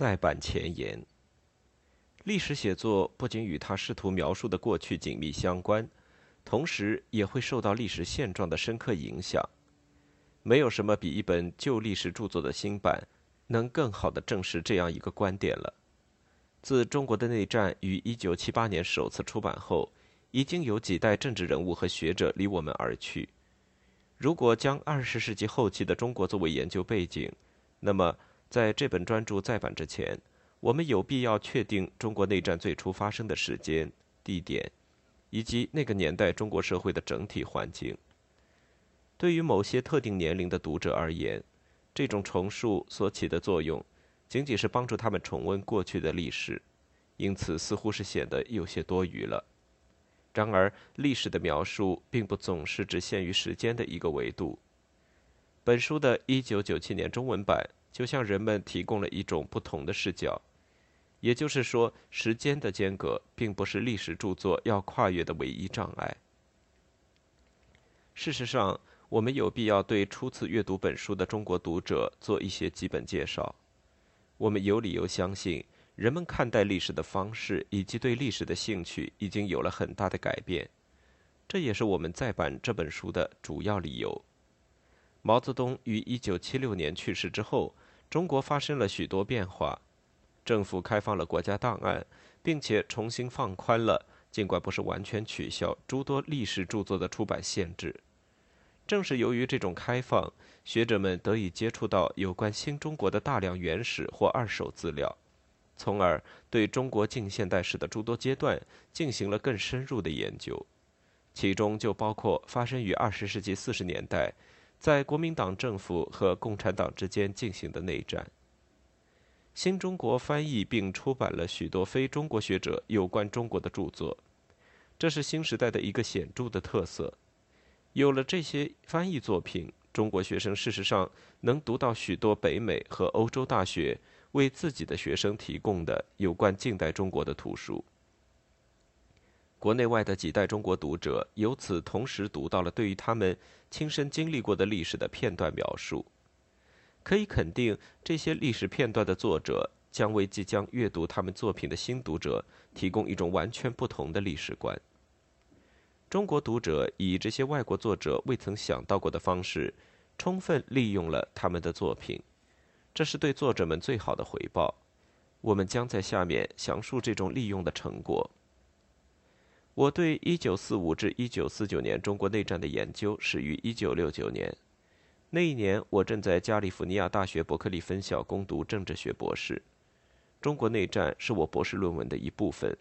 再版前言：历史写作不仅与他试图描述的过去紧密相关，同时也会受到历史现状的深刻影响。没有什么比一本旧历史著作的新版能更好地证实这样一个观点了。自中国的内战于1978年首次出版后，已经有几代政治人物和学者离我们而去。如果将20世纪后期的中国作为研究背景，那么。在这本专著再版之前，我们有必要确定中国内战最初发生的时间、地点，以及那个年代中国社会的整体环境。对于某些特定年龄的读者而言，这种重述所起的作用，仅仅是帮助他们重温过去的历史，因此似乎是显得有些多余了。然而，历史的描述并不总是只限于时间的一个维度。本书的1997年中文版。就向人们提供了一种不同的视角，也就是说，时间的间隔并不是历史著作要跨越的唯一障碍。事实上，我们有必要对初次阅读本书的中国读者做一些基本介绍。我们有理由相信，人们看待历史的方式以及对历史的兴趣已经有了很大的改变，这也是我们再版这本书的主要理由。毛泽东于一九七六年去世之后，中国发生了许多变化。政府开放了国家档案，并且重新放宽了，尽管不是完全取消诸多历史著作的出版限制。正是由于这种开放，学者们得以接触到有关新中国的大量原始或二手资料，从而对中国近现代史的诸多阶段进行了更深入的研究，其中就包括发生于二十世纪四十年代。在国民党政府和共产党之间进行的内战。新中国翻译并出版了许多非中国学者有关中国的著作，这是新时代的一个显著的特色。有了这些翻译作品，中国学生事实上能读到许多北美和欧洲大学为自己的学生提供的有关近代中国的图书。国内外的几代中国读者由此同时读到了对于他们亲身经历过的历史的片段描述。可以肯定，这些历史片段的作者将为即将阅读他们作品的新读者提供一种完全不同的历史观。中国读者以这些外国作者未曾想到过的方式，充分利用了他们的作品，这是对作者们最好的回报。我们将在下面详述这种利用的成果。我对1945至1949年中国内战的研究始于1969年，那一年我正在加利福尼亚大学伯克利分校攻读政治学博士。中国内战是我博士论文的一部分，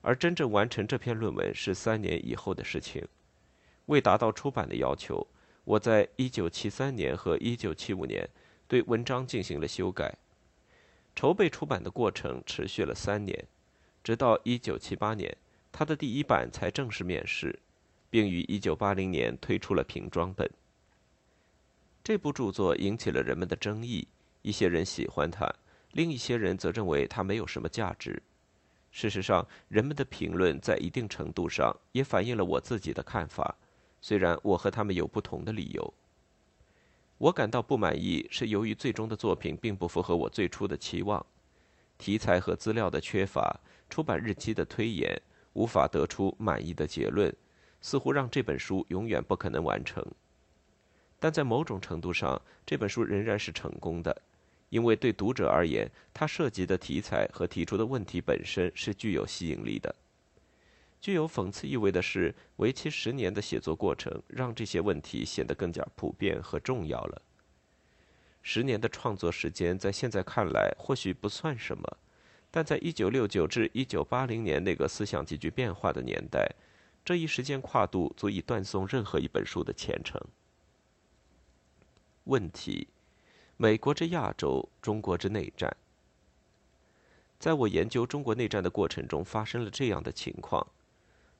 而真正完成这篇论文是三年以后的事情。为达到出版的要求，我在1973年和1975年对文章进行了修改。筹备出版的过程持续了三年，直到1978年。他的第一版才正式面世，并于1980年推出了瓶装本。这部著作引起了人们的争议，一些人喜欢它，另一些人则认为它没有什么价值。事实上，人们的评论在一定程度上也反映了我自己的看法，虽然我和他们有不同的理由。我感到不满意，是由于最终的作品并不符合我最初的期望，题材和资料的缺乏，出版日期的推延，无法得出满意的结论，似乎让这本书永远不可能完成。但在某种程度上，这本书仍然是成功的。因为对读者而言，它涉及的题材和提出的问题本身是具有吸引力的。具有讽刺意味的是，为期十年的写作过程让这些问题显得更加普遍和重要了。十年的创作时间在现在看来或许不算什么，但在1969至1980年那个思想急剧变化的年代，这一时间跨度足以断送任何一本书的前程。问题。美国之亚洲，中国之内战。在我研究中国内战的过程中，发生了这样的情况：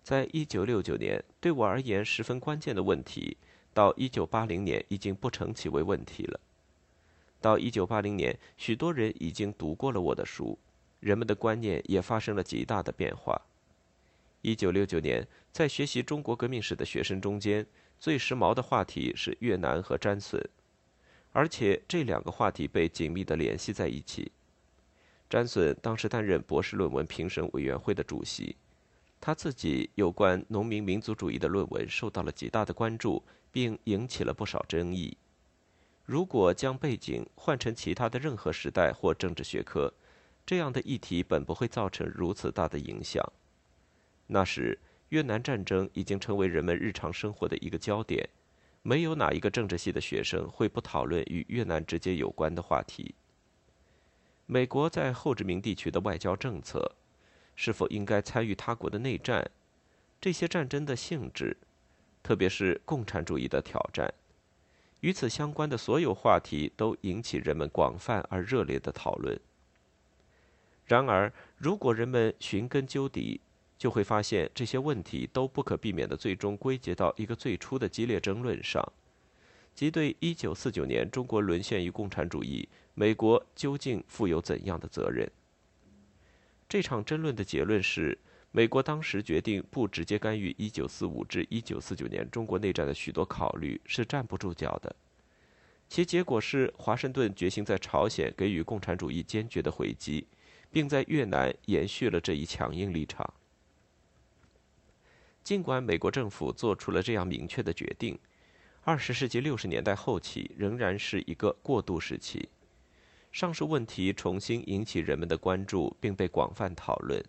在一九六九年，对我而言十分关键的问题，到一九八零年已经不成其为问题了。到一九八零年，许多人已经读过了我的书，人们的观念也发生了极大的变化。一九六九年，在学习中国革命史的学生中间，最时髦的话题是越南和詹隼。而且这两个话题被紧密地联系在一起。詹隼当时担任博士论文评审委员会的主席，他自己有关农民民族主义的论文受到了极大的关注，并引起了不少争议。如果将背景换成其他的任何时代或政治学科，这样的议题本不会造成如此大的影响。那时，越南战争已经成为人们日常生活的一个焦点。没有哪一个政治系的学生会不讨论与越南直接有关的话题。美国在后殖民地区的外交政策，是否应该参与他国的内战？这些战争的性质，特别是共产主义的挑战，与此相关的所有话题都引起人们广泛而热烈的讨论。然而，如果人们寻根究底，就会发现这些问题都不可避免地最终归结到一个最初的激烈争论上，即对1949年中国沦陷于共产主义，美国究竟负有怎样的责任？这场争论的结论是，美国当时决定不直接干预1945至1949年中国内战的许多考虑是站不住脚的，其结果是华盛顿决心在朝鲜给予共产主义坚决的回击，并在越南延续了这一强硬立场。尽管美国政府做出了这样明确的决定，二十世纪六十年代后期仍然是一个过渡时期。上述问题重新引起人们的关注，并被广泛讨论。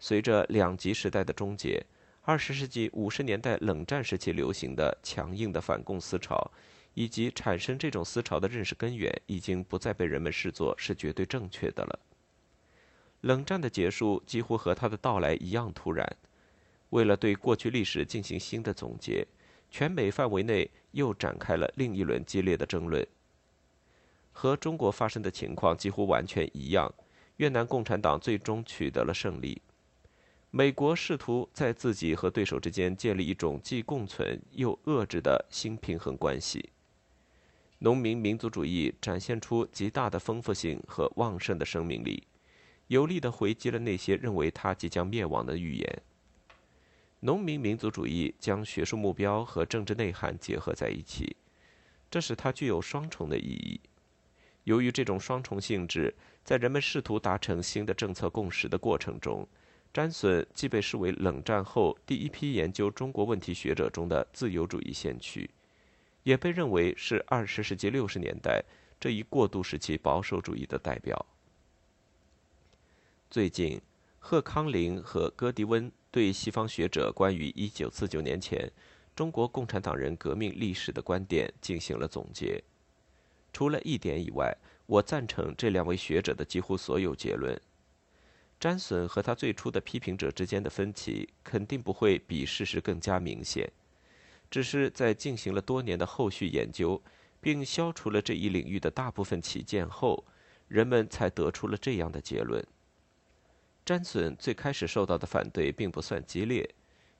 随着两极时代的终结，二十世纪五十年代冷战时期流行的强硬的反共思潮，以及产生这种思潮的认识根源，已经不再被人们视作是绝对正确的了。冷战的结束几乎和他的到来一样突然。为了对过去历史进行新的总结，全美范围内又展开了另一轮激烈的争论。和中国发生的情况几乎完全一样，越南共产党最终取得了胜利。美国试图在自己和对手之间建立一种既共存又遏制的新平衡关系。农民民族主义展现出极大的丰富性和旺盛的生命力，有力地回击了那些认为它即将灭亡的预言。农民民族主义将学术目标和政治内涵结合在一起，这使它具有双重的意义。由于这种双重性质，在人们试图达成新的政策共识的过程中，詹隼既被视为冷战后第一批研究中国问题学者中的自由主义先驱，也被认为是二十世纪六十年代这一过渡时期保守主义的代表。最近，贺康林和戈迪温。对西方学者关于1949年前中国共产党人革命历史的观点进行了总结。除了一点以外，我赞成这两位学者的几乎所有结论。詹隼和他最初的批评者之间的分歧肯定不会比事实更加明显，只是在进行了多年的后续研究，并消除了这一领域的大部分起见后，人们才得出了这样的结论。詹隼最开始受到的反对并不算激烈，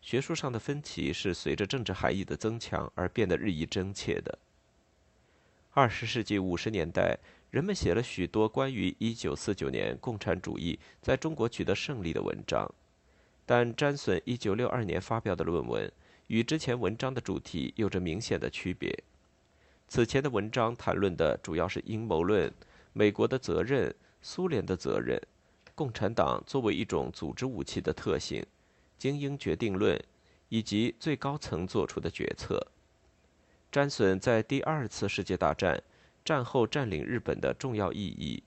学术上的分歧是随着政治含义的增强而变得日益真切的。二十世纪五十年代，人们写了许多关于一九四九年共产主义在中国取得胜利的文章，但詹隼一九六二年发表的论文与之前文章的主题有着明显的区别。此前的文章谈论的主要是阴谋论、美国的责任、苏联的责任。共产党作为一种组织武器的特性、精英决定论以及最高层做出的决策。詹隼在第二次世界大战战后占领日本的重要意义、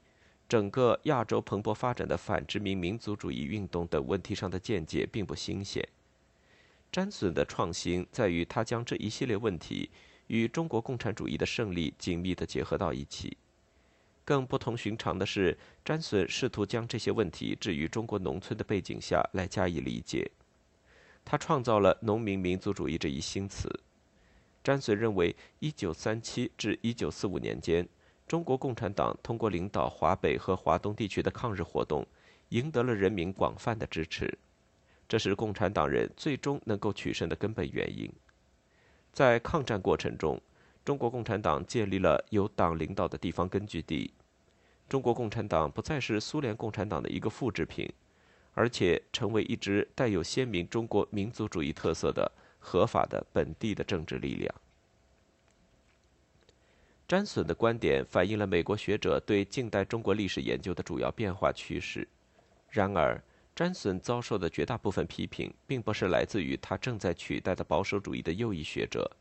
整个亚洲蓬勃发展的反殖民民族主义运动等问题上的见解并不新鲜。詹隼的创新在于他将这一系列问题与中国共产主义的胜利紧密地结合到一起。更不同寻常的是，詹隼试图将这些问题置于中国农村的背景下来加以理解。他创造了农民民族主义这一新词。詹隼认为，1937至1945年间，中国共产党通过领导华北和华东地区的抗日活动，赢得了人民广泛的支持，这是共产党人最终能够取胜的根本原因。在抗战过程中，中国共产党建立了由党领导的地方根据地。中国共产党不再是苏联共产党的一个复制品，而且成为一支带有鲜明中国民族主义特色的合法的本地的政治力量。詹隼的观点反映了美国学者对近代中国历史研究的主要变化趋势。然而，詹隼遭受的绝大部分批评，并不是来自于他正在取代的保守主义的右翼学者，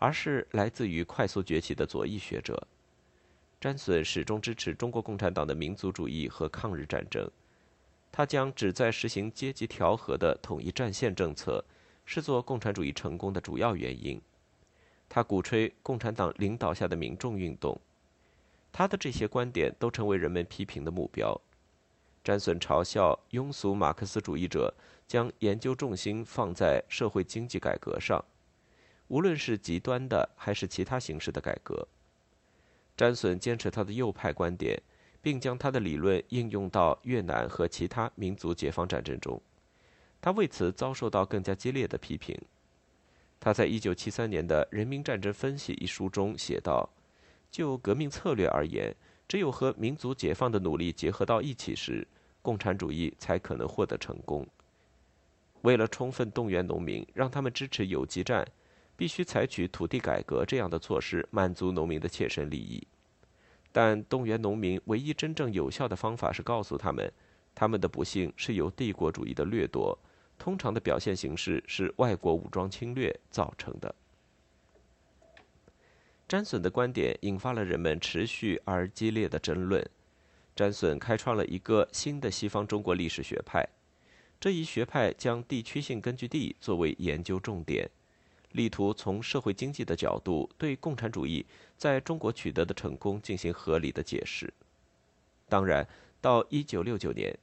而是来自于快速崛起的左翼学者。詹隼始终支持中国共产党的民族主义和抗日战争，他将旨在实行阶级调和的统一战线政策视作共产主义成功的主要原因。他鼓吹共产党领导下的民众运动，他的这些观点都成为人们批评的目标。詹隼嘲笑庸俗马克思主义者将研究重心放在社会经济改革上，无论是极端的还是其他形式的改革。詹隼坚持他的右派观点，并将他的理论应用到越南和其他民族解放战争中。他为此遭受到更加激烈的批评。他在1973年的《人民战争分析》一书中写道：“就革命策略而言，只有和民族解放的努力结合到一起时，共产主义才可能获得成功。为了充分动员农民，让他们支持游击战。”必须采取土地改革这样的措施，满足农民的切身利益。但动员农民唯一真正有效的方法是告诉他们，他们的不幸是由帝国主义的掠夺，通常的表现形式是外国武装侵略造成的。詹隼的观点引发了人们持续而激烈的争论。詹隼开创了一个新的西方中国历史学派，这一学派将地区性根据地作为研究重点。力图从社会经济的角度对共产主义在中国取得的成功进行合理的解释。当然，到一九六九年，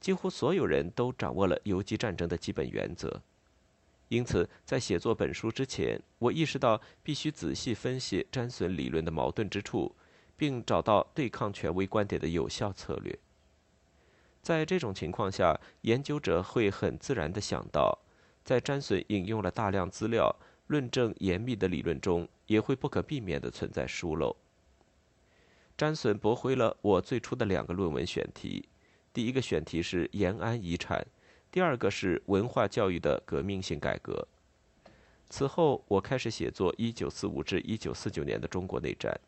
几乎所有人都掌握了游击战争的基本原则。因此，在写作本书之前，我意识到必须仔细分析詹隼理论的矛盾之处，并找到对抗权威观点的有效策略。在这种情况下，研究者会很自然地想到，在詹隼引用了大量资料。论证严密的理论中，也会不可避免地存在疏漏。詹隼驳回了我最初的两个论文选题，第一个选题是延安遗产，第二个是文化教育的革命性改革。此后，我开始写作1945至1949年的中国内战。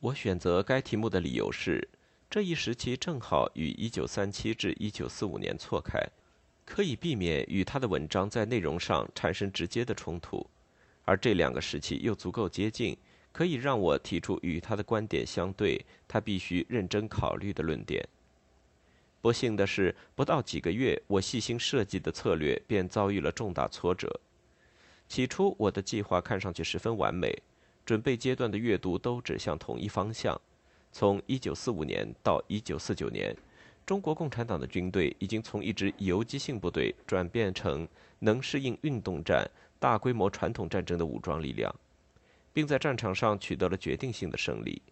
我选择该题目的理由是，这一时期正好与1937至1945年错开。可以避免与他的文章在内容上产生直接的冲突，而这两个时期又足够接近，可以让我提出与他的观点相对、他必须认真考虑的论点。不幸的是，不到几个月，我细心设计的策略便遭遇了重大挫折。起初，我的计划看上去十分完美，准备阶段的阅读都指向同一方向，从1945年到1949年。中国共产党的军队已经从一支游击性部队转变成能适应运动战、大规模传统战争的武装力量，并在战场上取得了决定性的胜利。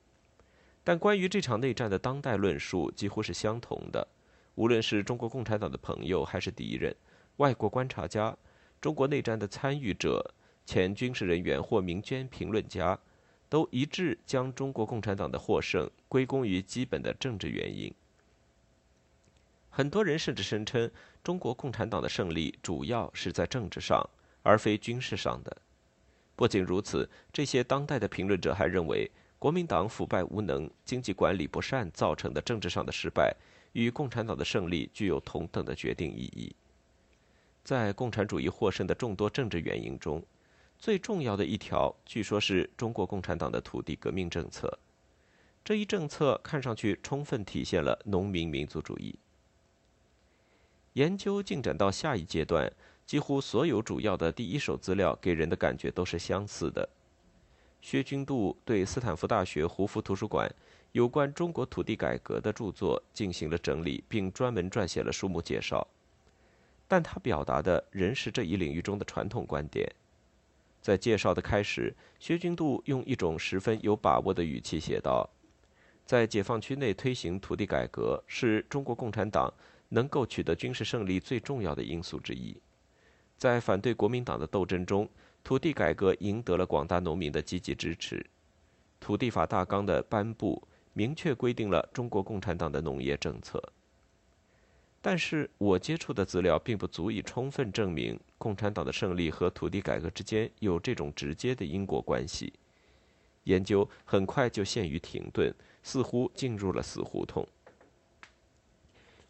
但关于这场内战的当代论述几乎是相同的，无论是中国共产党的朋友还是敌人、外国观察家、中国内战的参与者、前军事人员或民间评论家，都一致将中国共产党的获胜归功于基本的政治原因。很多人甚至声称，中国共产党的胜利主要是在政治上，而非军事上的。不仅如此，这些当代的评论者还认为，国民党腐败无能、经济管理不善造成的政治上的失败，与共产党的胜利具有同等的决定意义。在共产主义获胜的众多政治原因中，最重要的一条，据说是中国共产党的土地革命政策。这一政策看上去充分体现了农民民族主义。研究进展到下一阶段。几乎所有主要的第一手资料给人的感觉都是相似的。薛君度对斯坦福大学胡佛图书馆有关中国土地改革的著作进行了整理，并专门撰写了书目介绍。但他表达的仍是这一领域中的传统观点。在介绍的开始，薛君度用一种十分有把握的语气写道：“在解放区内推行土地改革是中国共产党能够取得军事胜利最重要的因素之一。”在反对国民党的斗争中，土地改革赢得了广大农民的积极支持。土地法大纲的颁布，明确规定了中国共产党的农业政策。但是我接触的资料并不足以充分证明共产党的胜利和土地改革之间有这种直接的因果关系。研究很快就陷于停顿，似乎进入了死胡同。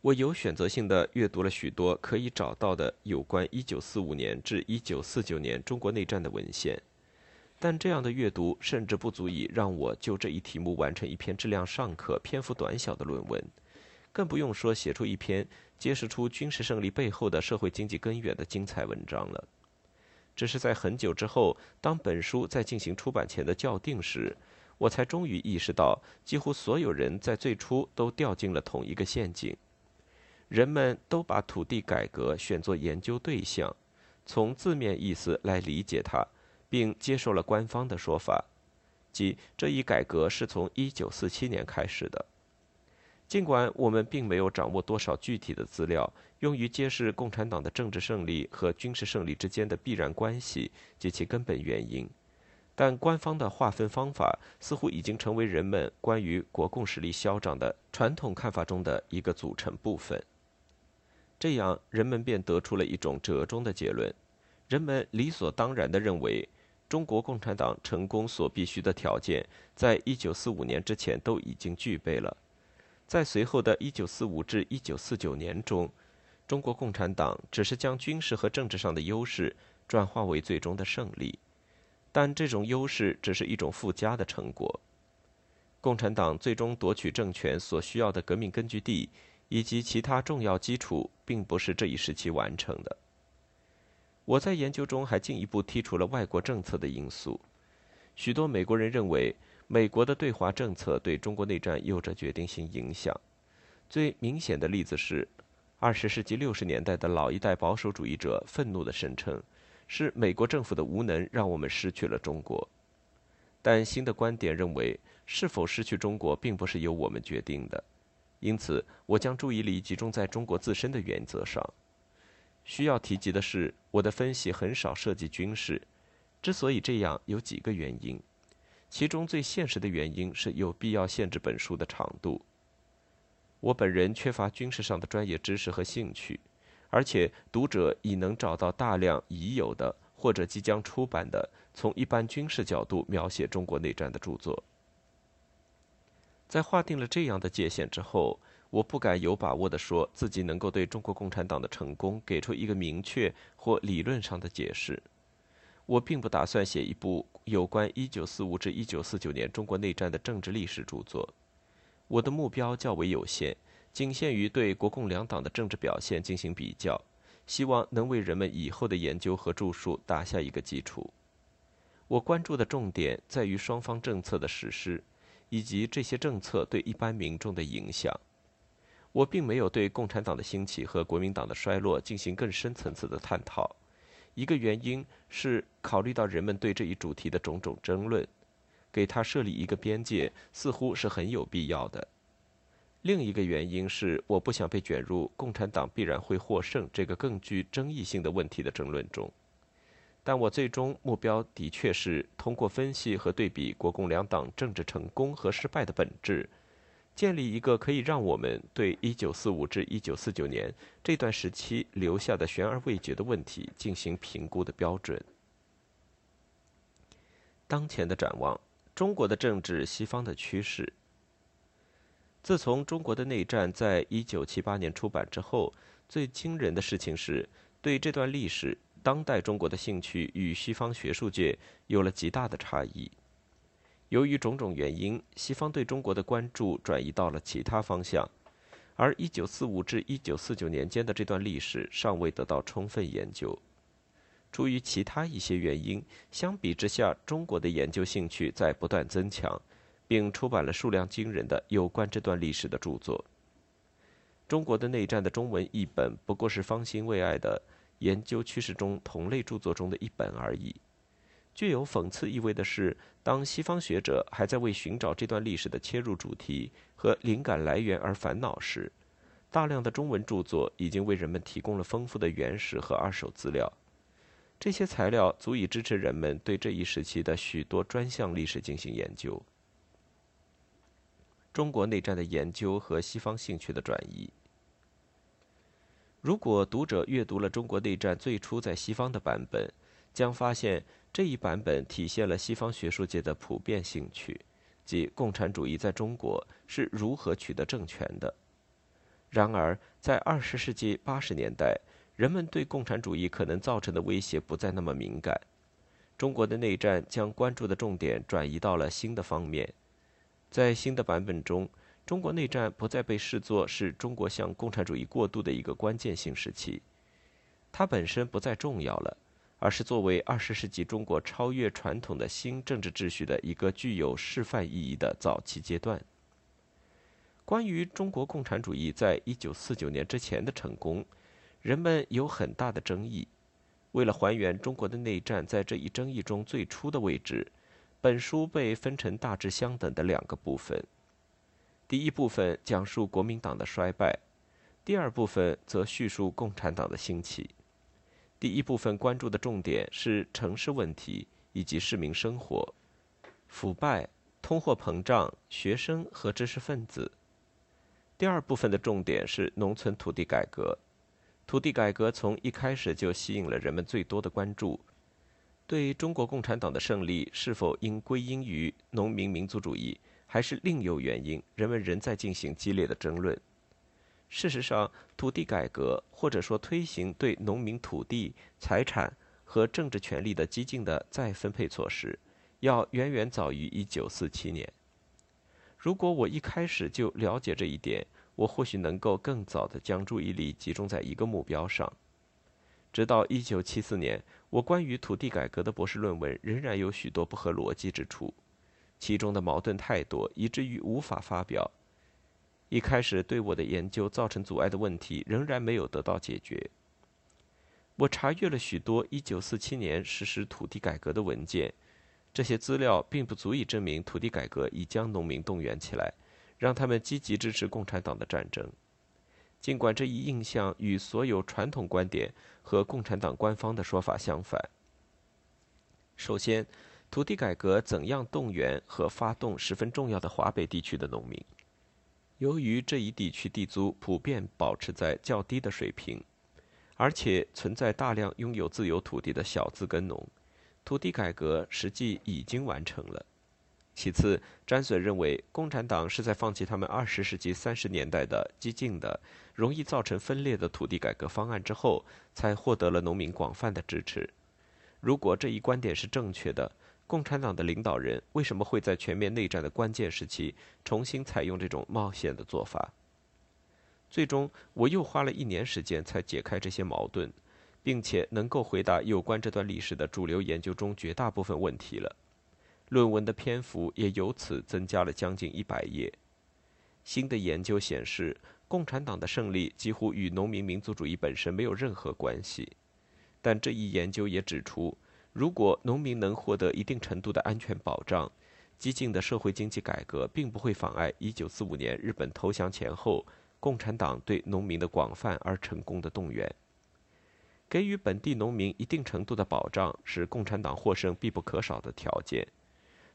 我有选择性的阅读了许多可以找到的有关1945年至1949年中国内战的文献，但这样的阅读甚至不足以让我就这一题目完成一篇质量尚可、篇幅短小的论文，更不用说写出一篇揭示出军事胜利背后的社会经济根源的精彩文章了。只是在很久之后，当本书在进行出版前的校订时，我才终于意识到，几乎所有人在最初都掉进了同一个陷阱。人们都把土地改革选作研究对象，从字面意思来理解它，并接受了官方的说法，即这一改革是从1947年开始的。尽管我们并没有掌握多少具体的资料用于揭示共产党的政治胜利和军事胜利之间的必然关系及其根本原因，但官方的划分方法似乎已经成为人们关于国共实力消长的传统看法中的一个组成部分。这样，人们便得出了一种折中的结论：人们理所当然地认为，中国共产党成功所必须的条件，在一九四五年之前都已经具备了。在随后的一九四五至一九四九年中，中国共产党只是将军事和政治上的优势转化为最终的胜利，但这种优势只是一种附加的成果。共产党最终夺取政权所需要的革命根据地。以及其他重要基础，并不是这一时期完成的。我在研究中还进一步剔除了外国政策的因素。许多美国人认为，美国的对华政策对中国内战有着决定性影响。最明显的例子是，二十世纪六十年代的老一代保守主义者愤怒地声称，是美国政府的无能让我们失去了中国。但新的观点认为，是否失去中国，并不是由我们决定的。因此，我将注意力集中在中国自身的原则上。需要提及的是，我的分析很少涉及军事。之所以这样，有几个原因。其中最现实的原因是有必要限制本书的长度。我本人缺乏军事上的专业知识和兴趣，而且读者已能找到大量已有的或者即将出版的从一般军事角度描写中国内战的著作。在划定了这样的界限之后，我不敢有把握地说自己能够对中国共产党的成功给出一个明确或理论上的解释。我并不打算写一部有关1945至1949年中国内战的政治历史著作。我的目标较为有限，仅限于对国共两党的政治表现进行比较，希望能为人们以后的研究和著述打下一个基础。我关注的重点在于双方政策的实施。以及这些政策对一般民众的影响，我并没有对共产党的兴起和国民党的衰落进行更深层次的探讨。一个原因是考虑到人们对这一主题的种种争论，给他设立一个边界似乎是很有必要的。另一个原因是我不想被卷入共产党必然会获胜这个更具争议性的问题的争论中。但我最终目标的确是通过分析和对比国共两党政治成功和失败的本质，建立一个可以让我们对1945至1949年这段时期留下的悬而未决的问题进行评估的标准。当前的展望：中国的政治，西方的趋势。自从中国的内战在1978年出版之后，最惊人的事情是对这段历史。当代中国的兴趣与西方学术界有了极大的差异。由于种种原因，西方对中国的关注转移到了其他方向，而1945至1949年间的这段历史尚未得到充分研究。出于其他一些原因，相比之下，中国的研究兴趣在不断增强，并出版了数量惊人的有关这段历史的著作。中国的内战的中文译本不过是方兴未艾的。研究趋势中同类著作中的一本而已。具有讽刺意味的是，当西方学者还在为寻找这段历史的切入主题和灵感来源而烦恼时，大量的中文著作已经为人们提供了丰富的原始和二手资料。这些材料足以支持人们对这一时期的许多专项历史进行研究。中国内战的研究和西方兴趣的转移。如果读者阅读了中国内战最初在西方的版本，将发现这一版本体现了西方学术界的普遍兴趣，即共产主义在中国是如何取得政权的。然而，在二十世纪八十年代，人们对共产主义可能造成的威胁不再那么敏感。中国的内战将关注的重点转移到了新的方面，在新的版本中。中国内战不再被视作是中国向共产主义过渡的一个关键性时期，它本身不再重要了，而是作为二十世纪中国超越传统的新政治秩序的一个具有示范意义的早期阶段。关于中国共产主义在一九四九年之前的成功，人们有很大的争议。为了还原中国的内战在这一争议中最初的位置，本书被分成大致相等的两个部分。第一部分讲述国民党的衰败，第二部分则叙述共产党的兴起。第一部分关注的重点是城市问题以及市民生活、腐败、通货膨胀、学生和知识分子。第二部分的重点是农村土地改革。土地改革从一开始就吸引了人们最多的关注。对中国共产党的胜利是否应归因于农民民族主义？还是另有原因，人们仍在进行激烈的争论。事实上，土地改革或者说推行对农民土地、财产和政治权利的激进的再分配措施，要远远早于1947年。如果我一开始就了解这一点，我或许能够更早地将注意力集中在一个目标上。直到1974年，我关于土地改革的博士论文仍然有许多不合逻辑之处。其中的矛盾太多，以至于无法发表。一开始对我的研究造成阻碍的问题仍然没有得到解决。我查阅了许多1947年实施土地改革的文件，这些资料并不足以证明土地改革已将农民动员起来，让他们积极支持共产党的战争。尽管这一印象与所有传统观点和共产党官方的说法相反。首先。土地改革怎样动员和发动十分重要的华北地区的农民？由于这一地区地租普遍保持在较低的水平，而且存在大量拥有自有土地的小资耕农，土地改革实际已经完成了。其次，詹损认为，共产党是在放弃他们二十世纪三十年代的激进的、容易造成分裂的土地改革方案之后，才获得了农民广泛的支持。如果这一观点是正确的，共产党的领导人为什么会在全面内战的关键时期重新采用这种冒险的做法？最终，我又花了一年时间才解开这些矛盾，并且能够回答有关这段历史的主流研究中绝大部分问题了。论文的篇幅也由此增加了将近一百页。新的研究显示，共产党的胜利几乎与农民民族主义本身没有任何关系，但这一研究也指出。如果农民能获得一定程度的安全保障，激进的社会经济改革并不会妨碍1945年日本投降前后共产党对农民的广泛而成功的动员。给予本地农民一定程度的保障是共产党获胜必不可少的条件。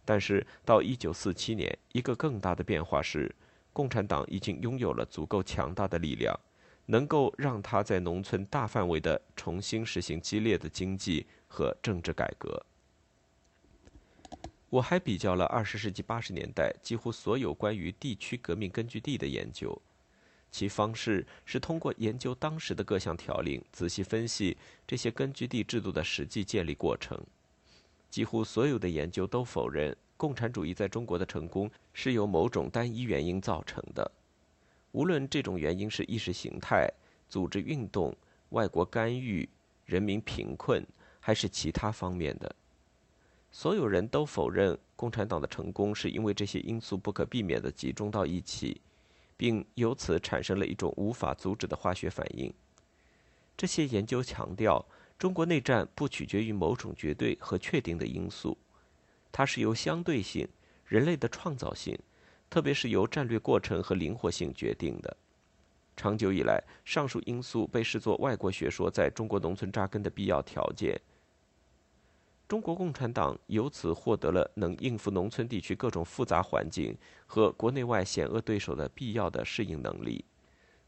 但是到1947年，一个更大的变化是，共产党已经拥有了足够强大的力量，能够让他在农村大范围的重新实行激烈的经济和政治改革。我还比较了二十世纪八十年代几乎所有关于地区革命根据地的研究，其方式是通过研究当时的各项条令，仔细分析这些根据地制度的实际建立过程。几乎所有的研究都否认共产主义在中国的成功是由某种单一原因造成的，无论这种原因是意识形态、组织运动、外国干预、人民贫困，还是其他方面的。所有人都否认共产党的成功是因为这些因素不可避免地集中到一起，并由此产生了一种无法阻止的化学反应。这些研究强调，中国内战不取决于某种绝对和确定的因素，它是由相对性、人类的创造性，特别是由战略过程和灵活性决定的。长久以来，上述因素被视作外国学说在中国农村扎根的必要条件。中国共产党由此获得了能应付农村地区各种复杂环境和国内外险恶对手的必要的适应能力。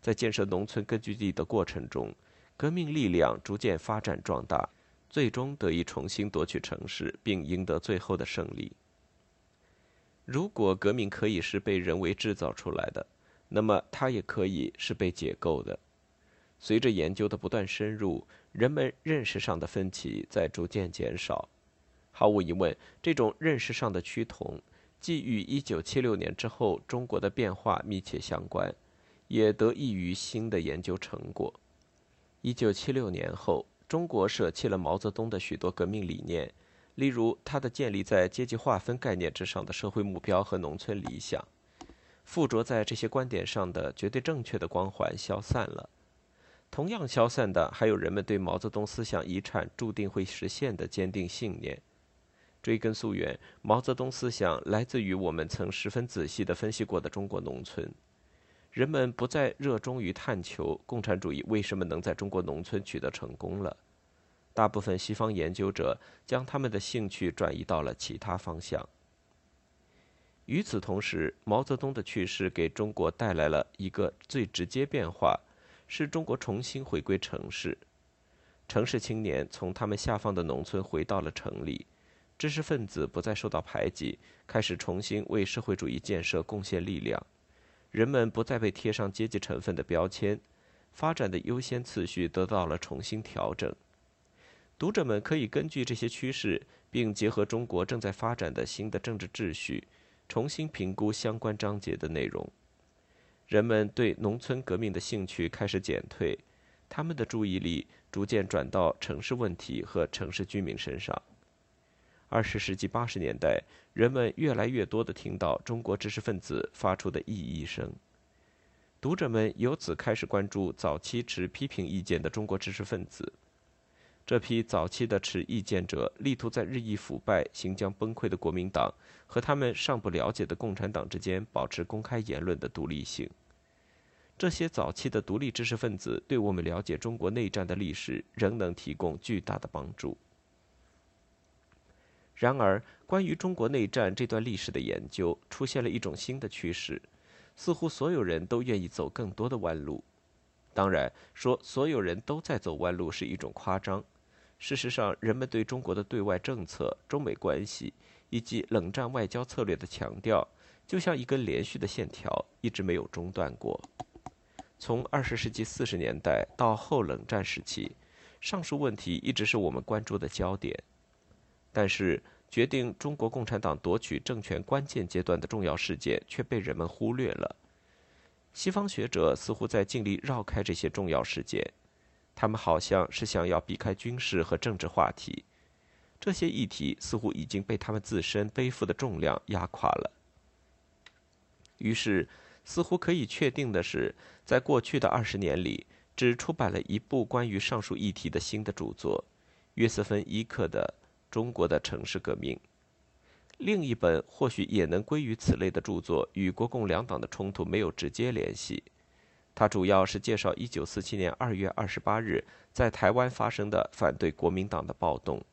在建设农村根据地的过程中，革命力量逐渐发展壮大，最终得以重新夺取城市，并赢得最后的胜利。如果革命可以是被人为制造出来的，那么它也可以是被解构的。随着研究的不断深入，人们认识上的分歧在逐渐减少。毫无疑问，这种认识上的趋同，既与1976年之后中国的变化密切相关，也得益于新的研究成果。1976年后，中国舍弃了毛泽东的许多革命理念，例如他的建立在阶级划分概念之上的社会目标和农村理想，附着在这些观点上的绝对正确的光环消散了。同样消散的，还有人们对毛泽东思想遗产注定会实现的坚定信念。追根溯源，毛泽东思想来自于我们曾十分仔细地分析过的中国农村。人们不再热衷于探求共产主义为什么能在中国农村取得成功了。大部分西方研究者将他们的兴趣转移到了其他方向。与此同时，毛泽东的去世给中国带来了一个最直接变化。是中国重新回归城市，城市青年从他们下放的农村回到了城里，知识分子不再受到排挤，开始重新为社会主义建设贡献力量，人们不再被贴上阶级成分的标签，发展的优先次序得到了重新调整。读者们可以根据这些趋势，并结合中国正在发展的新的政治秩序，重新评估相关章节的内容。人们对农村革命的兴趣开始减退，他们的注意力逐渐转到城市问题和城市居民身上。二十世纪八十年代，人们越来越多地听到中国知识分子发出的异议声，读者们由此开始关注早期持批评意见的中国知识分子。这批早期的持意见者力图在日益腐败、行将崩溃的国民党和他们尚不了解的共产党之间保持公开言论的独立性。这些早期的独立知识分子对我们了解中国内战的历史仍能提供巨大的帮助。然而，关于中国内战这段历史的研究出现了一种新的趋势，似乎所有人都愿意走更多的弯路。当然，说所有人都在走弯路是一种夸张。事实上，人们对中国的对外政策、中美关系以及冷战外交策略的强调，就像一根连续的线条，一直没有中断过。从二十世纪四十年代到后冷战时期，上述问题一直是我们关注的焦点。但是，决定中国共产党夺取政权关键阶段的重要事件却被人们忽略了。西方学者似乎在尽力绕开这些重要事件，他们好像是想要避开军事和政治话题。这些议题似乎已经被他们自身背负的重量压垮了。于是。似乎可以确定的是，在过去的二十年里，只出版了一部关于上述议题的新的著作——约瑟芬·伊克的《中国的城市革命》。另一本或许也能归于此类的著作，与国共两党的冲突没有直接联系。它主要是介绍1947年2月28日在台湾发生的反对国民党的暴动。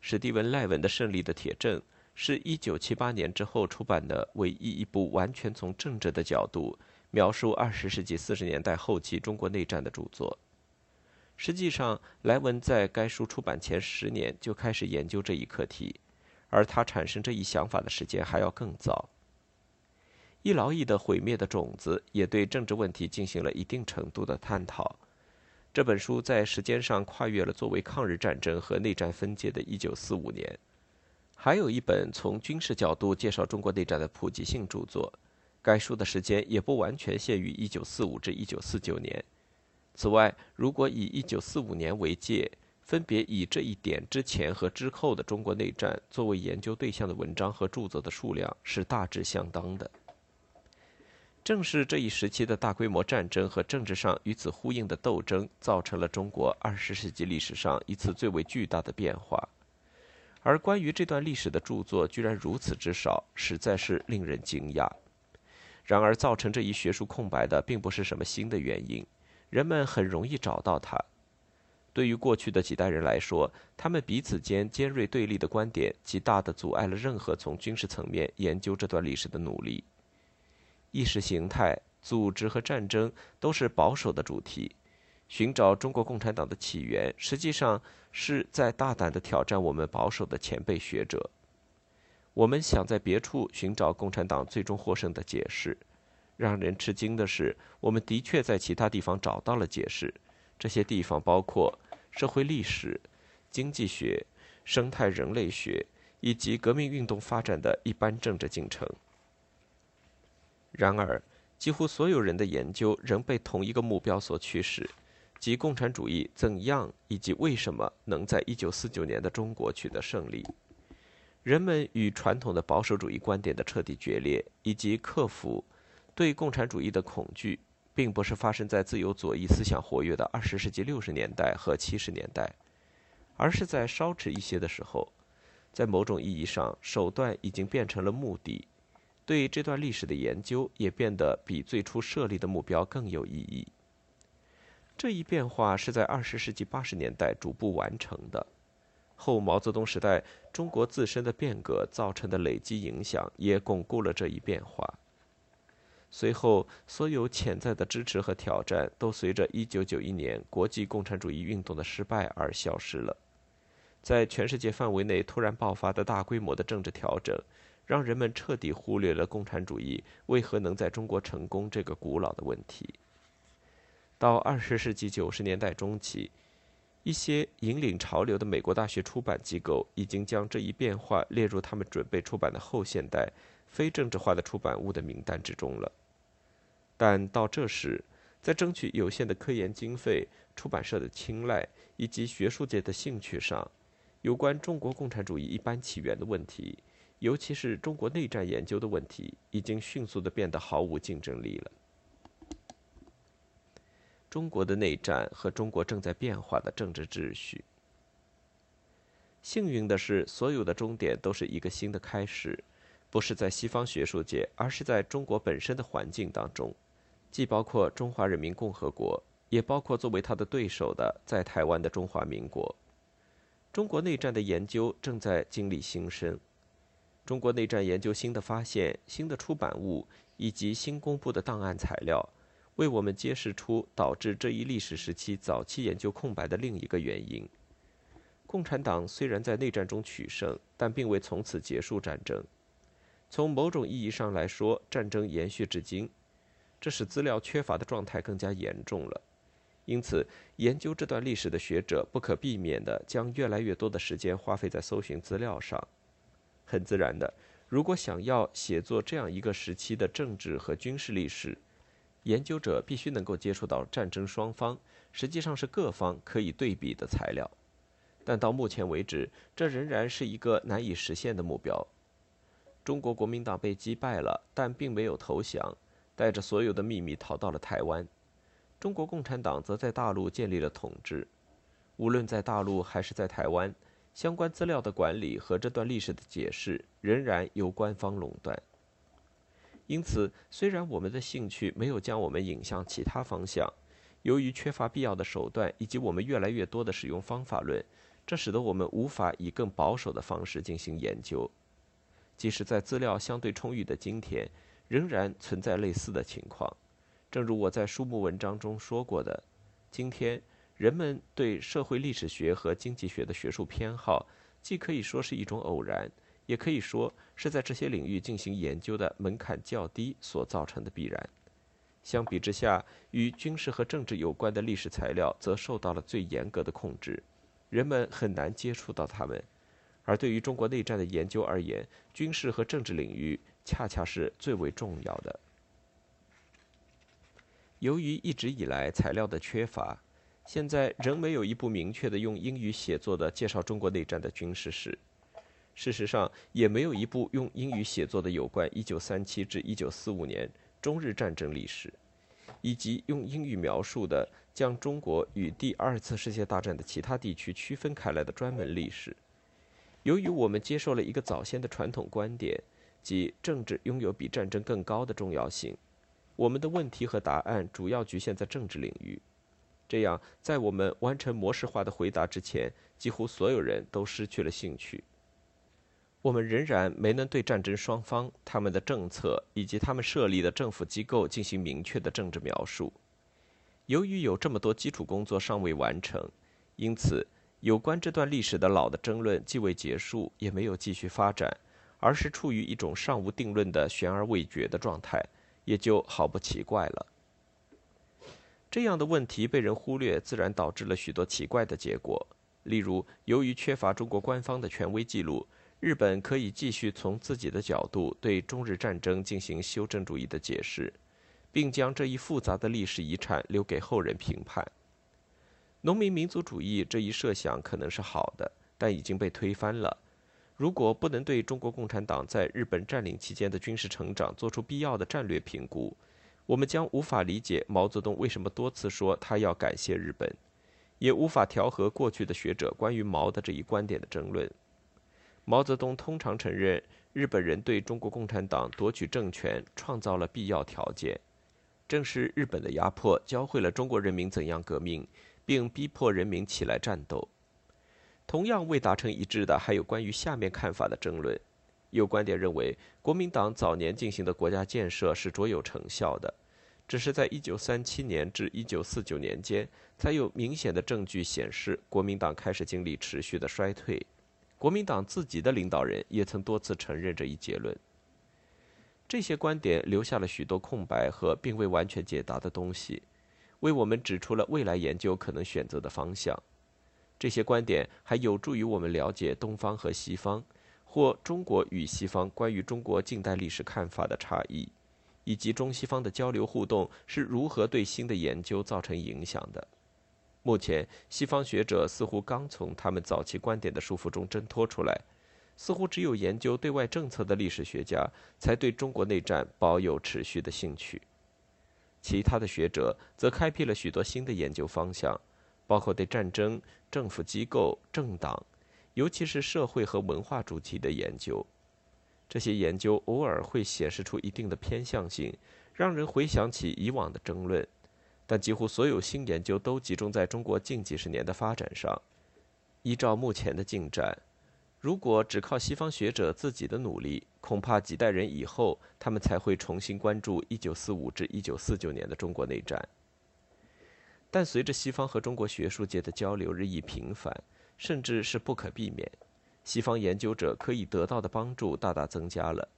史蒂文·赖文的《胜利的铁证》是一978年之后出版的唯一一部完全从政治的角度描述20世纪40年代后期中国内战的著作。实际上，莱文在该书出版前十年就开始研究这一课题，而他产生这一想法的时间还要更早。一劳役的毁灭的种子也对政治问题进行了一定程度的探讨。这本书在时间上跨越了作为抗日战争和内战分界的1945年。还有一本从军事角度介绍中国内战的普及性著作，该书的时间也不完全限于1945至1949年。此外，如果以1945年为界，分别以这一点之前和之后的中国内战作为研究对象的文章和著作的数量是大致相当的。正是这一时期的大规模战争和政治上与此呼应的斗争，造成了中国二十世纪历史上一次最为巨大的变化。而关于这段历史的著作居然如此之少，实在是令人惊讶。然而，造成这一学术空白的并不是什么新的原因，人们很容易找到它。对于过去的几代人来说，他们彼此间尖锐对立的观点，极大地阻碍了任何从军事层面研究这段历史的努力。意识形态、组织和战争都是保守的主题。寻找中国共产党的起源，实际上是在大胆地挑战我们保守的前辈学者。我们想在别处寻找共产党最终获胜的解释。让人吃惊的是，我们的确在其他地方找到了解释。这些地方包括社会历史、经济学、生态人类学以及革命运动发展的一般政治进程。然而，几乎所有人的研究仍被同一个目标所驱使，即共产主义怎样以及为什么能在一九四九年的中国取得胜利。人们与传统的保守主义观点的彻底决裂，以及克服对共产主义的恐惧，并不是发生在自由左翼思想活跃的二十世纪六十年代和七十年代，而是在稍迟一些的时候。在某种意义上，手段已经变成了目的。对这段历史的研究也变得比最初设立的目标更有意义。这一变化是在二十世纪八十年代逐步完成的。后毛泽东时代中国自身的变革造成的累积影响也巩固了这一变化。随后，所有潜在的支持和挑战都随着一九九一年国际共产主义运动的失败而消失了。在全世界范围内突然爆发的大规模的政治调整。让人们彻底忽略了共产主义为何能在中国成功这个古老的问题。到二十世纪九十年代中期，一些引领潮流的美国大学出版机构已经将这一变化列入他们准备出版的后现代、非政治化的出版物的名单之中了。但到这时，在争取有限的科研经费、出版社的青睐以及学术界的兴趣上，有关中国共产主义一般起源的问题。尤其是中国内战研究的问题，已经迅速的变得毫无竞争力了。中国的内战和中国正在变化的政治秩序。幸运的是，所有的终点都是一个新的开始，不是在西方学术界，而是在中国本身的环境当中，既包括中华人民共和国，也包括作为他的对手的在台湾的中华民国。中国内战的研究正在经历新生。中国内战研究新的发现、新的出版物以及新公布的档案材料，为我们揭示出导致这一历史时期早期研究空白的另一个原因：共产党虽然在内战中取胜，但并未从此结束战争。从某种意义上来说，战争延续至今，这使资料缺乏的状态更加严重了。因此，研究这段历史的学者不可避免地将越来越多的时间花费在搜寻资料上。很自然的，如果想要写作这样一个时期的政治和军事历史，研究者必须能够接触到战争双方，实际上是各方可以对比的材料。但到目前为止，这仍然是一个难以实现的目标。中国国民党被击败了，但并没有投降，带着所有的秘密逃到了台湾。中国共产党则在大陆建立了统治。无论在大陆还是在台湾。相关资料的管理和这段历史的解释仍然由官方垄断。因此，虽然我们的兴趣没有将我们引向其他方向，由于缺乏必要的手段以及我们越来越多的使用方法论，这使得我们无法以更保守的方式进行研究。即使在资料相对充裕的今天，仍然存在类似的情况。正如我在书目文章中说过的，今天人们对社会历史学和经济学的学术偏好，既可以说是一种偶然。也可以说是在这些领域进行研究的门槛较低所造成的必然。相比之下，与军事和政治有关的历史材料则受到了最严格的控制，人们很难接触到它们。而对于中国内战的研究而言，军事和政治领域恰恰是最为重要的。由于一直以来材料的缺乏，现在仍没有一部明确的用英语写作的介绍中国内战的军事史。事实上，也没有一部用英语写作的有关1937至1945年中日战争历史，以及用英语描述的将中国与第二次世界大战的其他地区区分开来的专门历史。由于我们接受了一个早先的传统观点，即政治拥有比战争更高的重要性，我们的问题和答案主要局限在政治领域。这样，在我们完成模式化的回答之前，几乎所有人都失去了兴趣。我们仍然没能对战争双方、他们的政策以及他们设立的政府机构进行明确的政治描述。由于有这么多基础工作尚未完成，因此有关这段历史的老的争论既未结束，也没有继续发展，而是处于一种尚无定论的悬而未决的状态，也就毫不奇怪了。这样的问题被人忽略，自然导致了许多奇怪的结果。例如，由于缺乏中国官方的权威记录。日本可以继续从自己的角度对中日战争进行修正主义的解释，并将这一复杂的历史遗产留给后人评判。农民民族主义这一设想可能是好的，但已经被推翻了。如果不能对中国共产党在日本占领期间的军事成长做出必要的战略评估，我们将无法理解毛泽东为什么多次说他要感谢日本，也无法调和过去的学者关于毛的这一观点的争论。毛泽东通常承认，日本人对中国共产党夺取政权创造了必要条件。正是日本的压迫，教会了中国人民怎样革命，并逼迫人民起来战斗。同样未达成一致的，还有关于下面看法的争论。有观点认为，国民党早年进行的国家建设是卓有成效的，只是在1937年至1949年间，才有明显的证据显示，国民党开始经历持续的衰退。国民党自己的领导人也曾多次承认这一结论。这些观点留下了许多空白和并未完全解答的东西，为我们指出了未来研究可能选择的方向。这些观点还有助于我们了解东方和西方，或中国与西方关于中国近代历史看法的差异，以及中西方的交流互动是如何对新的研究造成影响的。目前，西方学者似乎刚从他们早期观点的束缚中挣脱出来，似乎只有研究对外政策的历史学家才对中国内战保有持续的兴趣。其他的学者则开辟了许多新的研究方向，包括对战争、政府机构、政党，尤其是社会和文化主题的研究。这些研究偶尔会显示出一定的偏向性，让人回想起以往的争论。但几乎所有新研究都集中在中国近几十年的发展上。依照目前的进展，如果只靠西方学者自己的努力，恐怕几代人以后，他们才会重新关注1945至1949年的中国内战。但随着西方和中国学术界的交流日益频繁，甚至是不可避免，西方研究者可以得到的帮助大大增加了。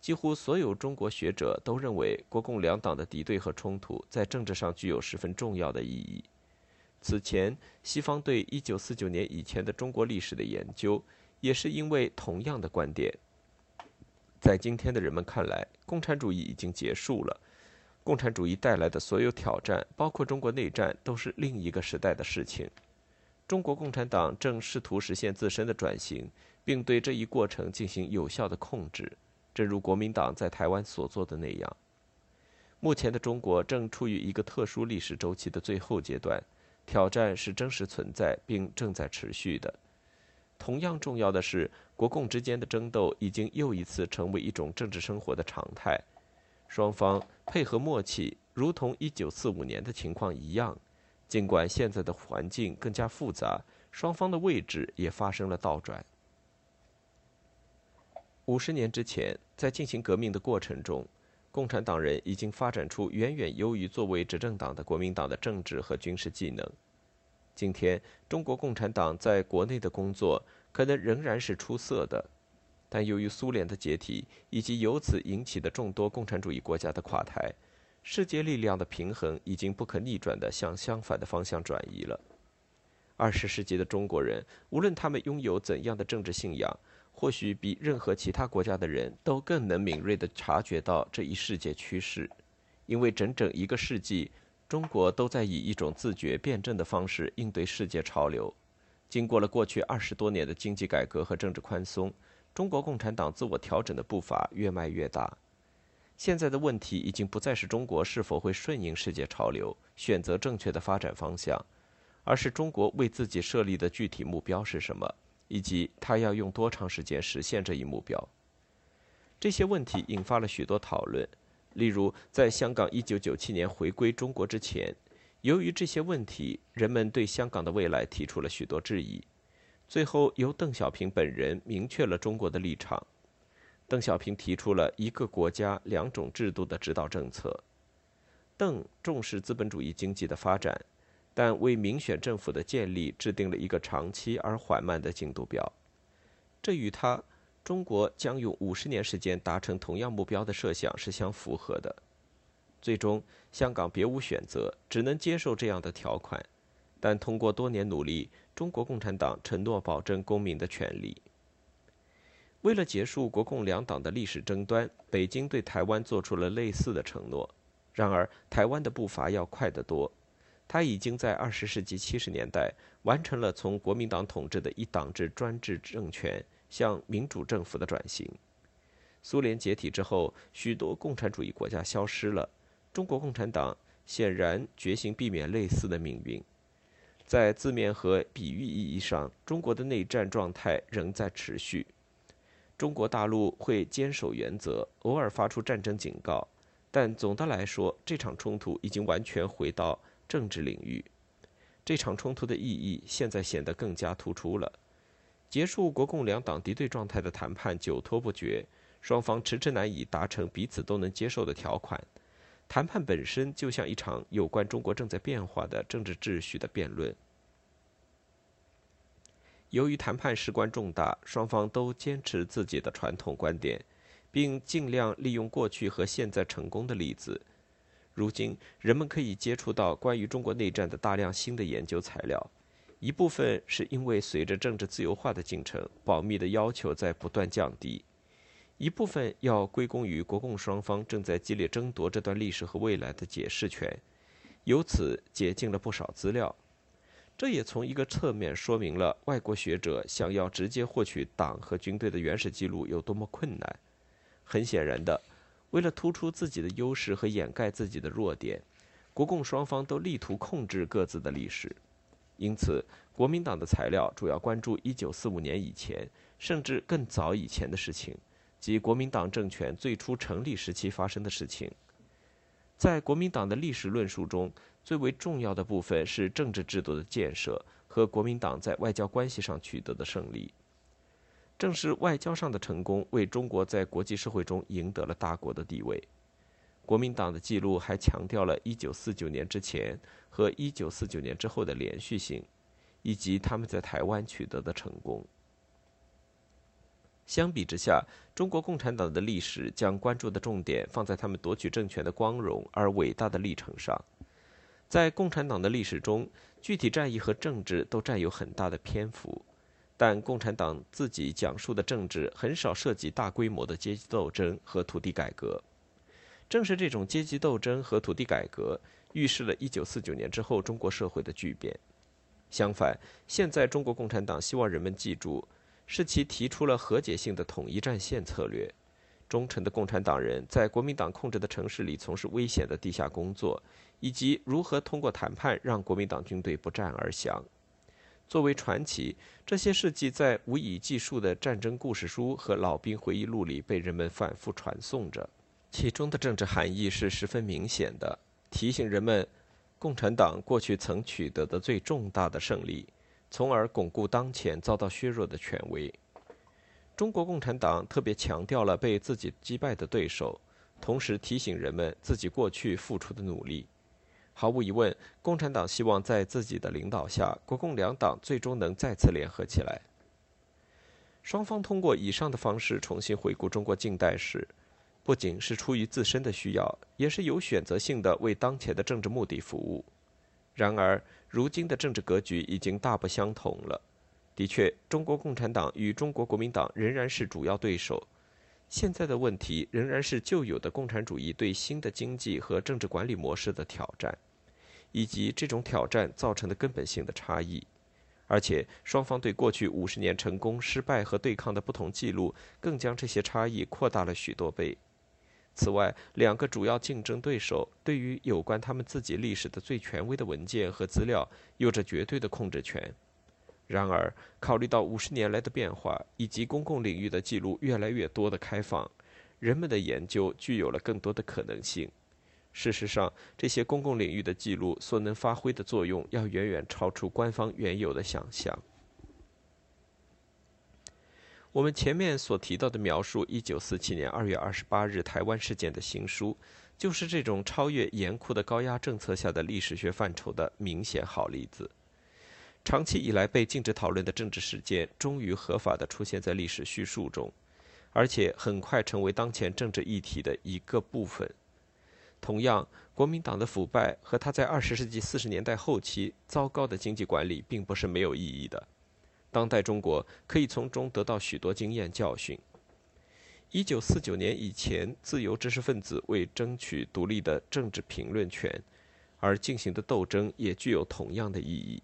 几乎所有中国学者都认为，国共两党的敌对和冲突在政治上具有十分重要的意义。此前，西方对1949年以前的中国历史的研究，也是因为同样的观点。在今天的人们看来，共产主义已经结束了，共产主义带来的所有挑战，包括中国内战，都是另一个时代的事情。中国共产党正试图实现自身的转型，并对这一过程进行有效的控制。正如国民党在台湾所做的那样，目前的中国正处于一个特殊历史周期的最后阶段，挑战是真实存在并正在持续的。同样重要的是，国共之间的争斗已经又一次成为一种政治生活的常态，双方配合默契，如同1945年的情况一样。尽管现在的环境更加复杂，双方的位置也发生了倒转。五十年之前，在进行革命的过程中，共产党人已经发展出远远优于作为执政党的国民党的政治和军事技能。今天，中国共产党在国内的工作可能仍然是出色的，但由于苏联的解体以及由此引起的众多共产主义国家的垮台，世界力量的平衡已经不可逆转的向相反的方向转移了。二十世纪的中国人，无论他们拥有怎样的政治信仰，或许比任何其他国家的人都更能敏锐地察觉到这一世界趋势，因为整整一个世纪，中国都在以一种自觉辩证的方式应对世界潮流。经过了过去二十多年的经济改革和政治宽松，中国共产党自我调整的步伐越迈越大。现在的问题已经不再是中国是否会顺应世界潮流，选择正确的发展方向，而是中国为自己设立的具体目标是什么。以及他要用多长时间实现这一目标？这些问题引发了许多讨论。例如，在香港1997年回归中国之前，由于这些问题，人们对香港的未来提出了许多质疑。最后，由邓小平本人明确了中国的立场。邓小平提出了一个国家两种制度的指导政策。邓重视资本主义经济的发展。但为民选政府的建立制定了一个长期而缓慢的进度表，这与他中国将用五十年时间达成同样目标的设想是相符合的。最终，香港别无选择，只能接受这样的条款。但通过多年努力，中国共产党承诺保证公民的权利。为了结束国共两党的历史争端，北京对台湾做出了类似的承诺。然而，台湾的步伐要快得多。他已经在二十世纪七十年代完成了从国民党统治的一党制专制政权向民主政府的转型。苏联解体之后，许多共产主义国家消失了，中国共产党显然决心避免类似的命运。在字面和比喻意义上，中国的内战状态仍在持续。中国大陆会坚守原则，偶尔发出战争警告，但总的来说，这场冲突已经完全回到。政治领域，这场冲突的意义现在显得更加突出了。结束国共两党敌对状态的谈判久拖不决，双方迟迟难以达成彼此都能接受的条款。谈判本身就像一场有关中国正在变化的政治秩序的辩论。由于谈判事关重大，双方都坚持自己的传统观点，并尽量利用过去和现在成功的例子。如今，人们可以接触到关于中国内战的大量新的研究材料，一部分是因为随着政治自由化的进程，保密的要求在不断降低；一部分要归功于国共双方正在激烈争夺这段历史和未来的解释权，由此解禁了不少资料。这也从一个侧面说明了外国学者想要直接获取党和军队的原始记录有多么困难。很显然的。为了突出自己的优势和掩盖自己的弱点，国共双方都力图控制各自的历史。因此，国民党的材料主要关注1945年以前，甚至更早以前的事情，即国民党政权最初成立时期发生的事情。在国民党的历史论述中，最为重要的部分是政治制度的建设和国民党在外交关系上取得的胜利。正是外交上的成功，为中国在国际社会中赢得了大国的地位。国民党的记录还强调了1949年之前和1949年之后的连续性，以及他们在台湾取得的成功。相比之下，中国共产党的历史将关注的重点放在他们夺取政权的光荣而伟大的历程上。在共产党的历史中，具体战役和政治都占有很大的篇幅。但共产党自己讲述的政治很少涉及大规模的阶级斗争和土地改革。正是这种阶级斗争和土地改革，预示了1949年之后中国社会的巨变。相反，现在中国共产党希望人们记住，是其提出了和解性的统一战线策略。忠诚的共产党人在国民党控制的城市里从事危险的地下工作，以及如何通过谈判让国民党军队不战而降。作为传奇，这些事迹在无以计数的战争故事书和老兵回忆录里被人们反复传颂着。其中的政治含义是十分明显的，提醒人们，共产党过去曾取得的最重大的胜利，从而巩固当前遭到削弱的权威。中国共产党特别强调了被自己击败的对手，同时提醒人们自己过去付出的努力。毫无疑问，共产党希望在自己的领导下，国共两党最终能再次联合起来。双方通过以上的方式重新回顾中国近代史。不仅是出于自身的需要，也是有选择性的为当前的政治目的服务。然而，如今的政治格局已经大不相同了。的确，中国共产党与中国国民党仍然是主要对手。现在的问题仍然是旧有的共产主义对新的经济和政治管理模式的挑战，以及这种挑战造成的根本性的差异。而且，双方对过去五十年成功、失败和对抗的不同记录，更将这些差异扩大了许多倍。此外，两个主要竞争对手对于有关他们自己历史的最权威的文件和资料有着绝对的控制权。然而，考虑到五十年来的变化以及公共领域的记录越来越多的开放，人们的研究具有了更多的可能性。事实上，这些公共领域的记录所能发挥的作用要远远超出官方原有的想象。我们前面所提到的描述1947年2月28日台湾事件的新书，就是这种超越严酷的高压政策下的历史学范畴的明显好例子。长期以来被禁止讨论的政治事件，终于合法的出现在历史叙述中，而且很快成为当前政治议题的一个部分。同样，国民党的腐败和他在20世纪40年代后期糟糕的经济管理，并不是没有意义的。当代中国可以从中得到许多经验教训。一九四九年以前，自由知识分子为争取独立的政治评论权而进行的斗争也具有同样的意义。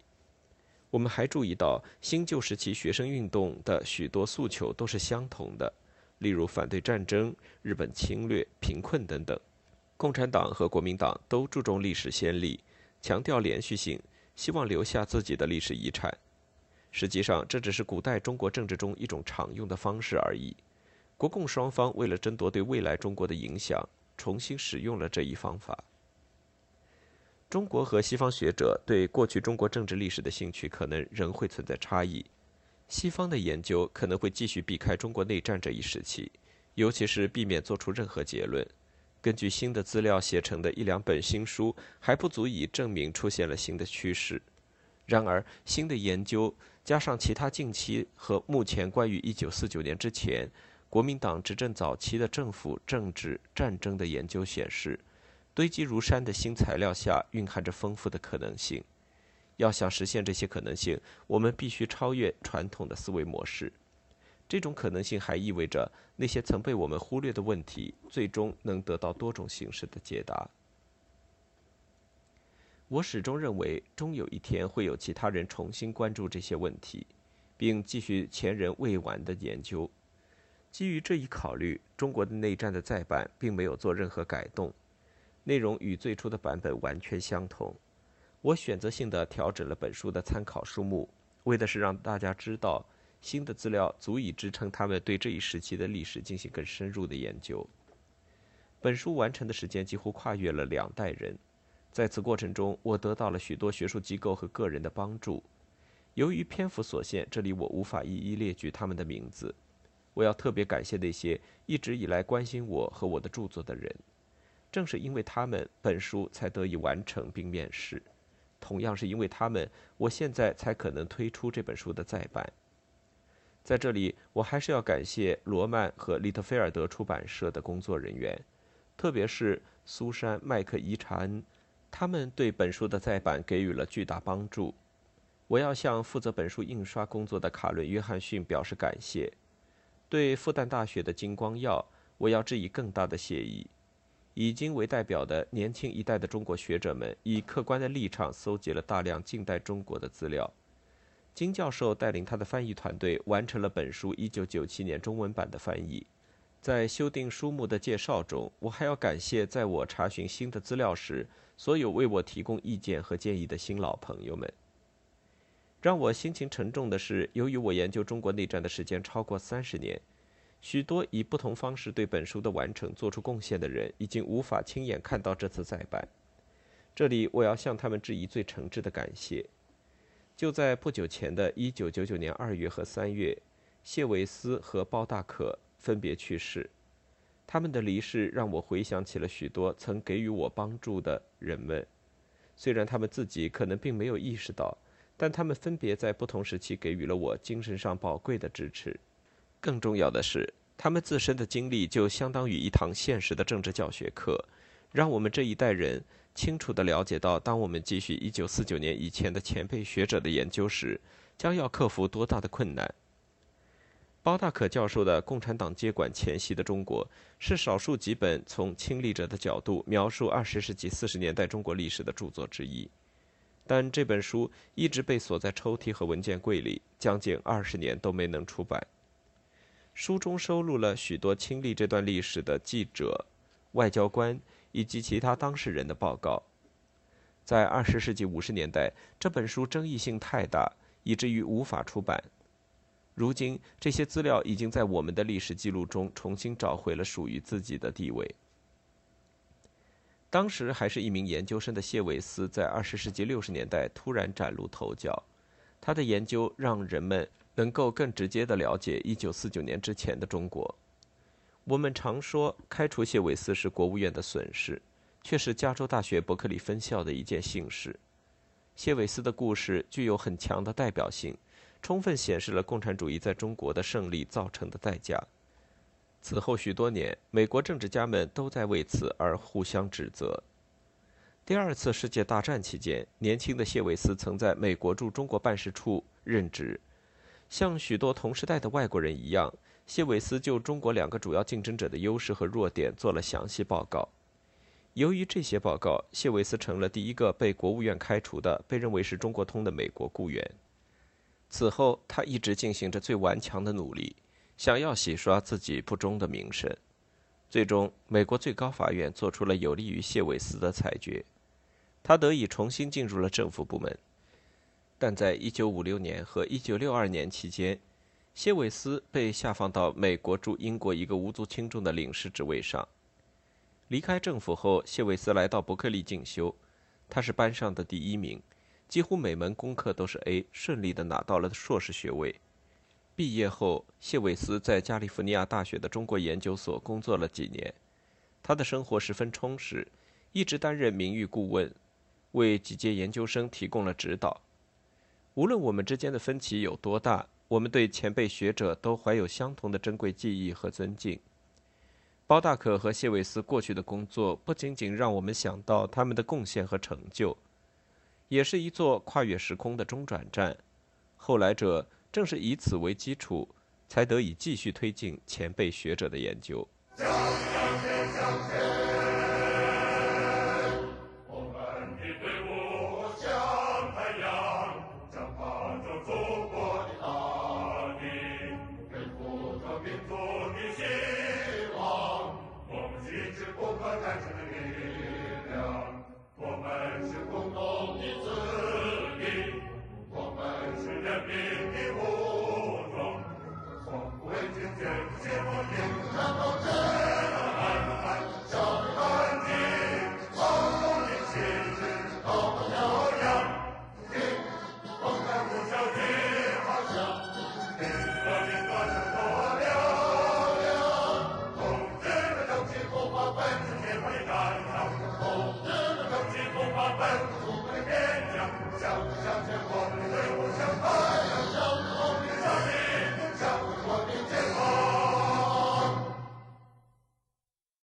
我们还注意到，新旧时期学生运动的许多诉求都是相同的，例如反对战争、日本侵略、贫困等等。共产党和国民党都注重历史先例，强调连续性，希望留下自己的历史遗产。实际上，这只是古代中国政治中一种常用的方式而已。国共双方为了争夺对未来中国的影响，重新使用了这一方法。中国和西方学者对过去中国政治历史的兴趣可能仍会存在差异。西方的研究可能会继续避开中国内战这一时期，尤其是避免做出任何结论。根据新的资料写成的一两本新书还不足以证明出现了新的趋势。然而，新的研究。加上其他近期和目前关于一九四九年之前国民党执政早期的政府政治战争的研究显示，堆积如山的新材料下蕴含着丰富的可能性。要想实现这些可能性，我们必须超越传统的思维模式。这种可能性还意味着那些曾被我们忽略的问题，最终能得到多种形式的解答。我始终认为，终有一天会有其他人重新关注这些问题，并继续前人未完的研究。基于这一考虑，中国的内战的再版并没有做任何改动，内容与最初的版本完全相同。我选择性的调整了本书的参考书目，为的是让大家知道，新的资料足以支撑他们对这一时期的历史进行更深入的研究。本书完成的时间几乎跨越了两代人。在此过程中，我得到了许多学术机构和个人的帮助。由于篇幅所限，这里我无法一一列举他们的名字。我要特别感谢那些一直以来关心我和我的著作的人。正是因为他们，本书才得以完成并面世。同样是因为他们，我现在才可能推出这本书的再版。在这里，我还是要感谢罗曼和利特菲尔德出版社的工作人员，特别是苏珊·麦克伊查恩。他们对本书的再版给予了巨大帮助。我要向负责本书印刷工作的卡伦·约翰逊表示感谢。对复旦大学的金光耀，我要致以更大的谢意。以金为代表的年轻一代的中国学者们，以客观的立场搜集了大量近代中国的资料。金教授带领他的翻译团队完成了本书1997年中文版的翻译。在修订书目的介绍中，我还要感谢在我查询新的资料时。所有为我提供意见和建议的新老朋友们，让我心情沉重的是，由于我研究中国内战的时间超过三十年，许多以不同方式对本书的完成做出贡献的人，已经无法亲眼看到这次再版。这里我要向他们致以最诚挚的感谢。就在不久前的一九九九年二月和三月，谢维斯和包大可分别去世。他们的离世让我回想起了许多曾给予我帮助的人们，虽然他们自己可能并没有意识到，但他们分别在不同时期给予了我精神上宝贵的支持。更重要的是，他们自身的经历就相当于一堂现实的政治教学课，让我们这一代人清楚地了解到，当我们继续1949年以前的前辈学者的研究时，将要克服多大的困难。包大可教授的《共产党接管前夕的中国》是少数几本从亲历者的角度描述二十世纪四十年代中国历史的著作之一，但这本书一直被锁在抽屉和文件柜里，将近二十年都没能出版。书中收录了许多亲历这段历史的记者、外交官以及其他当事人的报告。在二十世纪五十年代，这本书争议性太大，以至于无法出版。如今，这些资料已经在我们的历史记录中重新找回了属于自己的地位。当时还是一名研究生的谢维斯，在二十世纪六十年代突然崭露头角。他的研究让人们能够更直接地了解一九四九年之前的中国。我们常说开除谢维斯是国务院的损失，却是加州大学伯克利分校的一件幸事。谢维斯的故事具有很强的代表性。充分显示了共产主义在中国的胜利造成的代价。此后许多年，美国政治家们都在为此而互相指责。第二次世界大战期间，年轻的谢维斯曾在美国驻中国办事处任职。像许多同时代的外国人一样，谢维斯就中国两个主要竞争者的优势和弱点做了详细报告。由于这些报告，谢维斯成了第一个被国务院开除的、被认为是中国通的美国雇员。此后，他一直进行着最顽强的努力，想要洗刷自己不忠的名声。最终，美国最高法院做出了有利于谢韦斯的裁决，他得以重新进入了政府部门。但在1956年和1962年期间，谢韦斯被下放到美国驻英国一个无足轻重的领事职位上。离开政府后，谢韦斯来到伯克利进修，他是班上的第一名。几乎每门功课都是 A，顺利地拿到了硕士学位。毕业后，谢韦斯在加利福尼亚大学的中国研究所工作了几年。他的生活十分充实，一直担任名誉顾问，为几届研究生提供了指导。无论我们之间的分歧有多大，我们对前辈学者都怀有相同的珍贵记忆和尊敬。包大可和谢维斯过去的工作，不仅仅让我们想到他们的贡献和成就。也是一座跨越时空的中转站，后来者正是以此为基础，才得以继续推进前辈学者的研究。